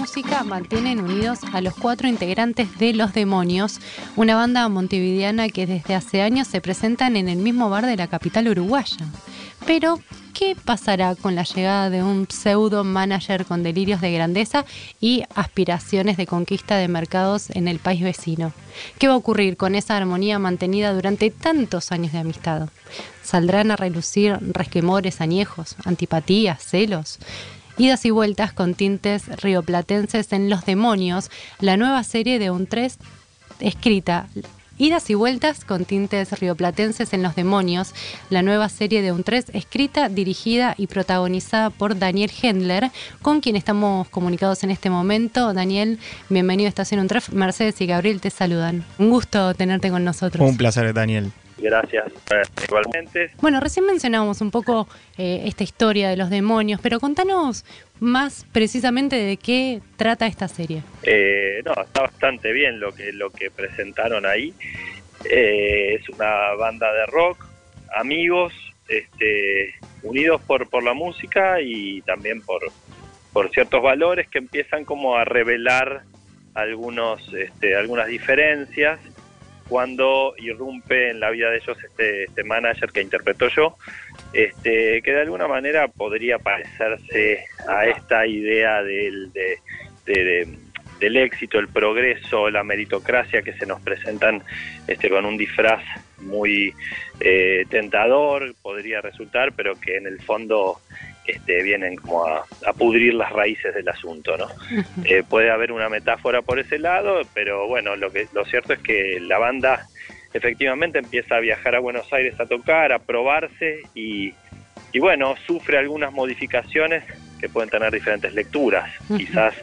música mantienen unidos a los cuatro integrantes de Los Demonios, una banda montevideana que desde hace años se presentan en el mismo bar de la capital uruguaya. Pero, ¿qué pasará con la llegada de un pseudo manager con delirios de grandeza y aspiraciones de conquista de mercados en el país vecino? ¿Qué va a ocurrir con esa armonía mantenida durante tantos años de amistad? ¿Saldrán a relucir resquemores añejos, antipatías, celos? Idas y vueltas con tintes rioplatenses en Los Demonios, la nueva serie de un 3 escrita Idas y vueltas con tintes rioplatenses en Los Demonios, la nueva serie de un 3 escrita, dirigida y protagonizada por Daniel Hendler, con quien estamos comunicados en este momento. Daniel, bienvenido a Estación Un Mercedes y Gabriel te saludan. Un gusto tenerte con nosotros. Un placer, Daniel. Gracias, igualmente. Bueno, recién mencionábamos un poco eh, esta historia de los demonios, pero contanos más precisamente de qué trata esta serie. Eh, no, está bastante bien lo que, lo que presentaron ahí. Eh, es una banda de rock, amigos, este, unidos por, por la música y también por, por ciertos valores que empiezan como a revelar algunos, este, algunas diferencias cuando irrumpe en la vida de ellos este, este manager que interpreto yo, este, que de alguna manera podría parecerse a esta idea del, del éxito, el progreso, la meritocracia que se nos presentan este, con un disfraz muy eh, tentador, podría resultar, pero que en el fondo este, vienen como a, pudrir las raíces del asunto, ¿no? Eh, puede haber una metáfora por ese lado, pero bueno, lo que lo cierto es que la banda efectivamente empieza a viajar a Buenos Aires a tocar, a probarse y, y bueno, sufre algunas modificaciones que pueden tener diferentes lecturas. Quizás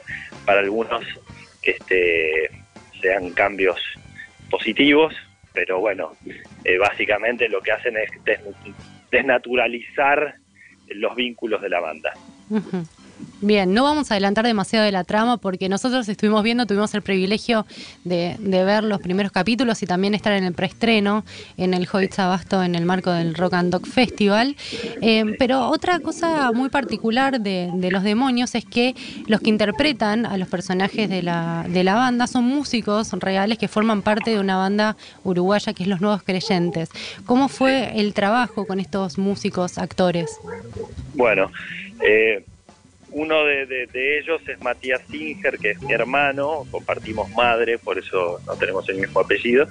para algunos este, sean cambios positivos, pero bueno, eh, básicamente lo que hacen es desnaturalizar los vínculos de la banda. Bien, no vamos a adelantar demasiado de la trama porque nosotros estuvimos viendo, tuvimos el privilegio de, ver los primeros capítulos y también estar en el preestreno en el Hoyts Abasto en el marco del Rock and Dog Festival. Eh, pero otra cosa muy particular de, los demonios es que los que interpretan a los personajes de la, de la banda son músicos reales que forman parte de una banda uruguaya que es Los Nuevos Creyentes. ¿Cómo fue el trabajo con estos músicos actores? Bueno, eh, uno de, ellos es Matías Singer, que es mi hermano, compartimos madre, por eso no tenemos el mismo apellido,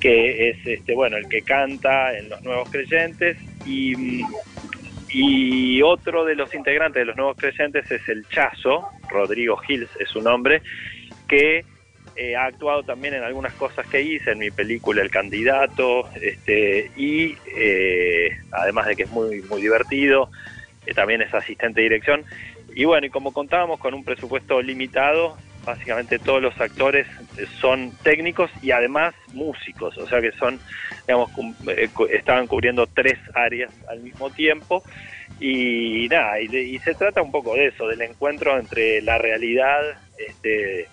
que es este bueno el que canta en Los Nuevos Creyentes y, otro de los integrantes de Los Nuevos Creyentes es el Chazo, Rodrigo Gils es su nombre, que eh, ha actuado también en algunas cosas que hice en mi película El Candidato, este, y eh, además de que es muy, muy divertido, también es asistente de dirección. Y bueno, y como contábamos con un presupuesto limitado, básicamente todos los actores son técnicos y además músicos, o sea que son, digamos, eh, estaban cubriendo tres áreas al mismo tiempo. Y nada, y, se trata un poco de eso, del encuentro entre la realidad, este,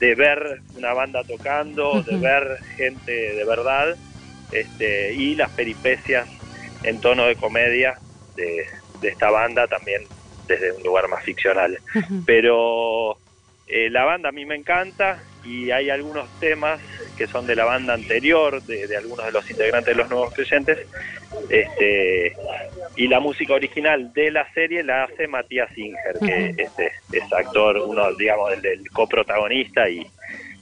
de ver una banda tocando, de ver gente de verdad, este, y las peripecias en tono de comedia de, de esta banda también desde un lugar más ficcional. Pero eh, la banda a mí me encanta y hay algunos temas que son de la banda anterior, de, algunos de los integrantes de los nuevos creyentes, este, y la música original de la serie la hace Matías Singer, que este, es actor, uno, digamos, del, del coprotagonista y,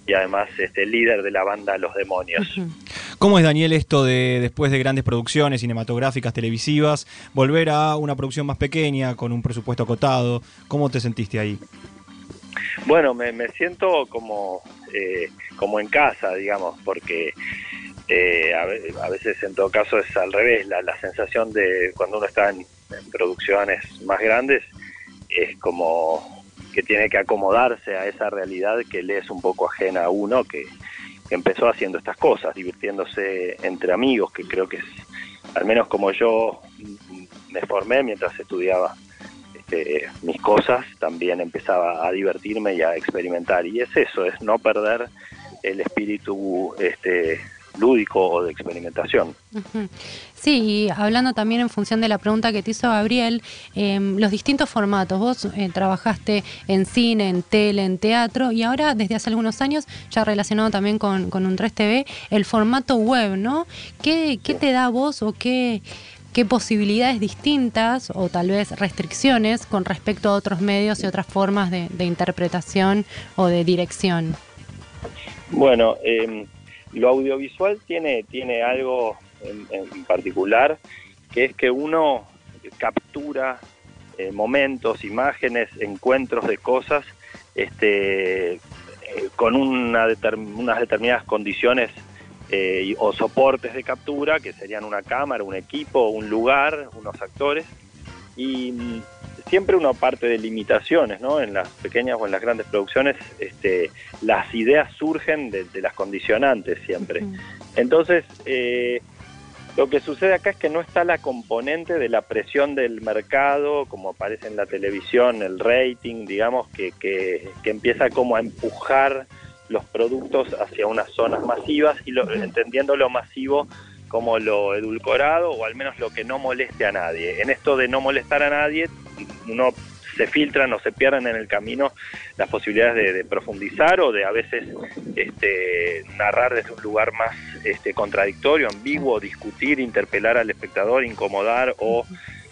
y además este líder de la banda Los Demonios. ¿Cómo es, Daniel, esto de después de grandes producciones cinematográficas, televisivas, volver a una producción más pequeña, con un presupuesto acotado? ¿Cómo te sentiste ahí? Bueno, me, siento como, eh, como en casa, digamos, porque eh, a, veces en todo caso es al revés, la, sensación de cuando uno está en producciones más grandes es como que tiene que acomodarse a esa realidad que le es un poco ajena a uno, que, empezó haciendo estas cosas, divirtiéndose entre amigos, que creo que es, al menos como yo me formé mientras estudiaba este, mis cosas, también empezaba a divertirme y a experimentar. Y es eso, es no perder el espíritu este, lúdico o de experimentación. Sí, y hablando también en función de la pregunta que te hizo Gabriel, em, los distintos formatos. Vos eh, trabajaste en cine, en tele, en teatro y ahora desde hace algunos años, ya relacionado también con, con un 3TV, el formato web, ¿no? ¿Qué, qué te da vos o qué, qué posibilidades distintas o tal vez restricciones con respecto a otros medios y otras formas de, interpretación o de dirección? Bueno, em, lo audiovisual tiene, tiene algo en, particular, que es que uno captura eh, momentos, imágenes, encuentros de cosas este, eh, con una unas determinadas condiciones eh, o soportes de captura, que serían una cámara, un equipo, un lugar, unos actores, y siempre uno parte de limitaciones, ¿no? En las pequeñas o en las grandes producciones, este, las ideas surgen de, las condicionantes siempre. Entonces, eh, lo que sucede acá es que no está la componente de la presión del mercado, como aparece en la televisión, el rating, digamos, que, que, empieza como a empujar los productos hacia unas zonas masivas y lo, entendiendo lo masivo como lo edulcorado o al menos lo que no moleste a nadie. En esto de no molestar a nadie, uno se filtran o se pierden en el camino las posibilidades de, profundizar o de a veces este, narrar desde un lugar más este, contradictorio, ambiguo, discutir, interpelar al espectador, incomodar o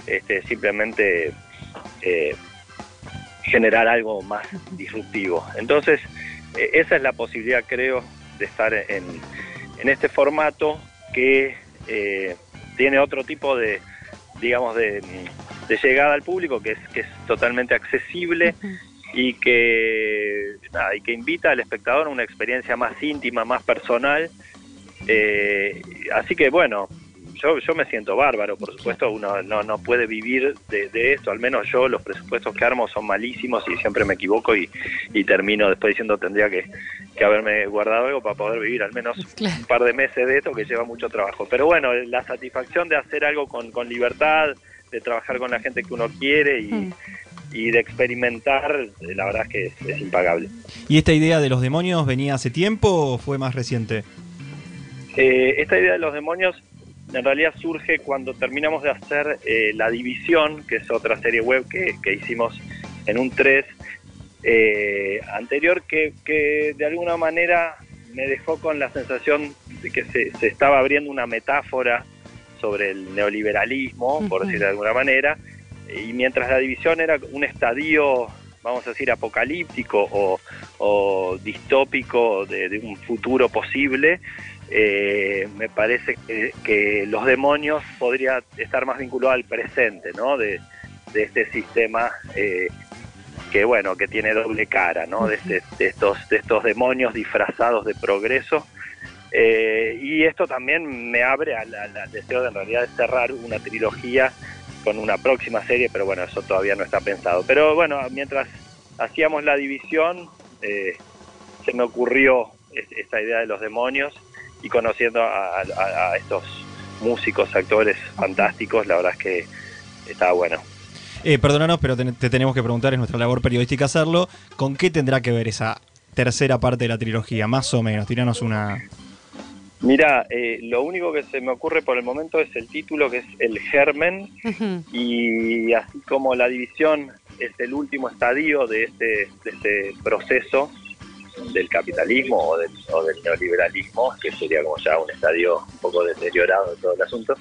este, simplemente eh, generar algo más disruptivo. Entonces, eh, esa es la posibilidad, creo, de estar en, este formato que eh, tiene otro tipo de, digamos, de, de llegada al público, que es, que es totalmente accesible y que, y que invita al espectador a una experiencia más íntima, más personal. Eh, así que bueno, yo, yo me siento bárbaro, por supuesto, uno no, no puede vivir de, esto, al menos yo los presupuestos que armo son malísimos y siempre me equivoco y, y termino después diciendo tendría que, que, haberme guardado algo para poder vivir al menos un par de meses de esto que lleva mucho trabajo. Pero bueno, la satisfacción de hacer algo con, con libertad, de trabajar con la gente que uno quiere y, mm. de experimentar, eh, la verdad es que es, impagable. ¿Y esta idea de los demonios venía hace tiempo o fue más reciente? Eh, esta idea de los demonios en realidad surge cuando terminamos de hacer eh, La División, que es otra serie web que, hicimos en un 3 anterior, que, que, de alguna manera me dejó con la sensación de que se, se estaba abriendo una metáfora sobre el neoliberalismo, por decir de alguna manera, y mientras la división era un estadio, vamos a decir, apocalíptico o, distópico de, un futuro posible, eh, me parece que, los demonios podría estar más vinculado al presente, ¿no? De, este sistema eh, que bueno, que tiene doble cara, ¿no? De, este, de, estos, de estos demonios disfrazados de progreso eh, y esto también me abre al, deseo de en realidad cerrar una trilogía con una próxima serie, pero bueno, eso todavía no está pensado. Pero bueno, mientras hacíamos la división, eh, se me ocurrió esta idea de los demonios y conociendo a, estos músicos, actores fantásticos, la verdad es que estaba bueno. Eh, perdónanos, pero te, te, tenemos que preguntar, es nuestra labor periodística hacerlo, ¿con qué tendrá que ver esa tercera parte de la trilogía? Más o menos, tiranos una, Mira, eh, lo único que se me ocurre por el momento es el título, que es El Germen, y así como la división es el último estadio de este, este proceso del capitalismo o del, neoliberalismo, que sería como ya un estadio un poco deteriorado de todo el asunto,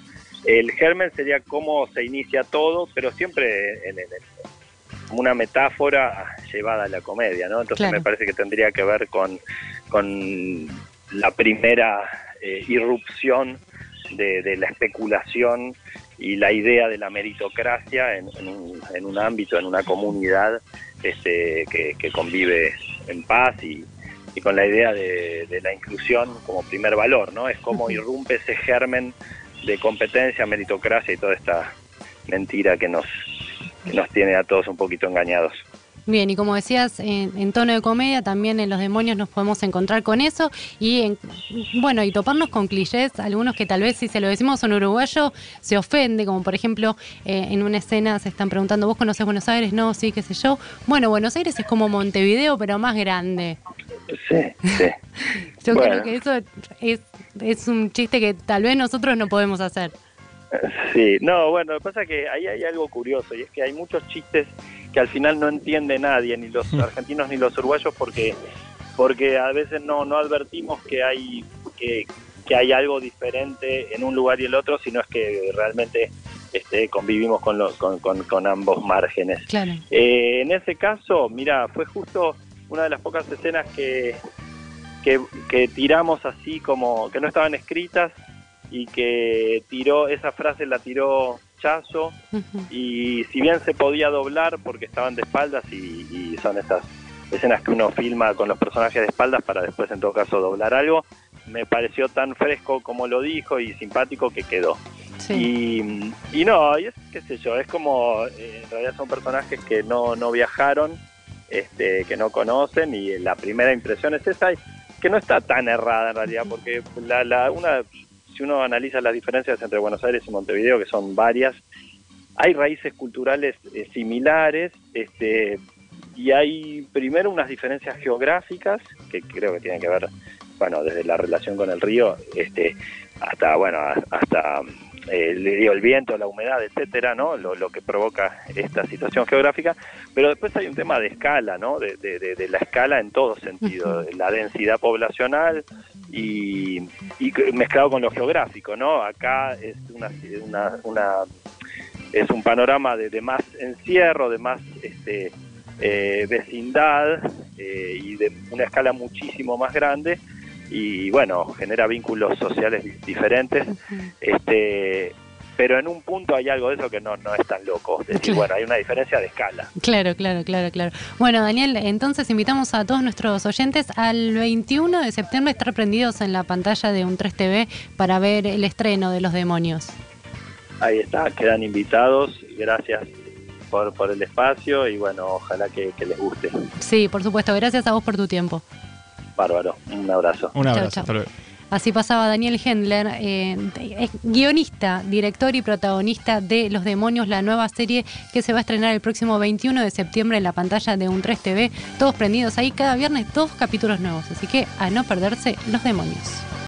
el germen sería cómo se inicia todo, pero siempre en, una metáfora llevada a la comedia, ¿no? Entonces me parece que tendría que ver con, con la primera eh, irrupción de, la especulación y la idea de la meritocracia en, un, ámbito, en una comunidad este, que, convive en paz y, con la idea de, la inclusión como primer valor, ¿no? Es como irrumpe ese germen de competencia, meritocracia y toda esta mentira que nos, que nos tiene a todos un poquito engañados. Bien, y como decías, en, tono de comedia también en Los Demonios nos podemos encontrar con eso y, en, bueno, y toparnos con clichés, algunos que tal vez si se lo decimos a un uruguayo se ofende, como por ejemplo eh, en una escena se están preguntando, ¿vos conoces Buenos Aires? No, sí, qué sé yo. Bueno, Buenos Aires es como Montevideo, pero más grande. Sí, sí. Yo Bueno. creo que eso es, es un chiste que tal vez nosotros no podemos hacer. Sí, no, bueno, lo que pasa es que ahí hay algo curioso y es que hay muchos chistes que al final no entiende nadie, ni los argentinos ni los uruguayos, porque porque a veces no, no advertimos que hay que, que hay algo diferente en un lugar y el otro, sino es que realmente este, convivimos con, los, con, con, con ambos márgenes. Claro. Eh, en ese caso, mira, fue justo una de las pocas escenas que, que, que tiramos así como que no estaban escritas y que tiró, esa frase la tiró Chazo y si bien se podía doblar porque estaban de espaldas y, y son esas escenas que uno filma con los personajes de espaldas para después en todo caso doblar algo, me pareció tan fresco como lo dijo y simpático que quedó. Sí. Y, y no, y es, qué sé yo, es como, eh, en realidad son personajes que no, no viajaron, este, que no conocen, y la primera impresión es esa, y que no está tan errada en realidad, porque la, la, una, si uno analiza las diferencias entre Buenos Aires y Montevideo, que son varias, hay raíces culturales eh, similares, este, y hay primero unas diferencias geográficas, que creo que tienen que ver, bueno, desde la relación con el río, este, hasta, bueno, hasta eh, el viento, la humedad, etcétera, ¿no? Lo, lo que provoca esta situación geográfica, pero después hay un tema de escala, ¿no? De, de- de- de la escala en todo sentido, la densidad poblacional y, y mezclado con lo geográfico, ¿no? Acá es una, una, una- es un panorama de, de más encierro, de más este, eh, vecindad eh, y de una escala muchísimo más grande y bueno, genera vínculos sociales di- diferentes este pero en un punto hay algo de eso que no, no es tan loco. Es decir, Claro. bueno, hay una diferencia de escala. Claro, claro, claro, claro. Bueno, Daniel, entonces invitamos a todos nuestros oyentes al 21 de septiembre a estar prendidos en la pantalla de un 3TV para ver el estreno de Los Demonios. Ahí está, quedan invitados. Gracias por, por el espacio y bueno, ojalá que, que les guste. Sí, por supuesto. Gracias a vos por tu tiempo. Bárbaro, un abrazo. Un Chau, abrazo. chau. hasta luego. Así pasaba Daniel Hendler, eh, guionista, director y protagonista de Los Demonios, la nueva serie que se va a estrenar el próximo 21 de septiembre en la pantalla de un 3TV. Todos prendidos ahí cada viernes, dos capítulos nuevos. Así que a no perderse Los Demonios.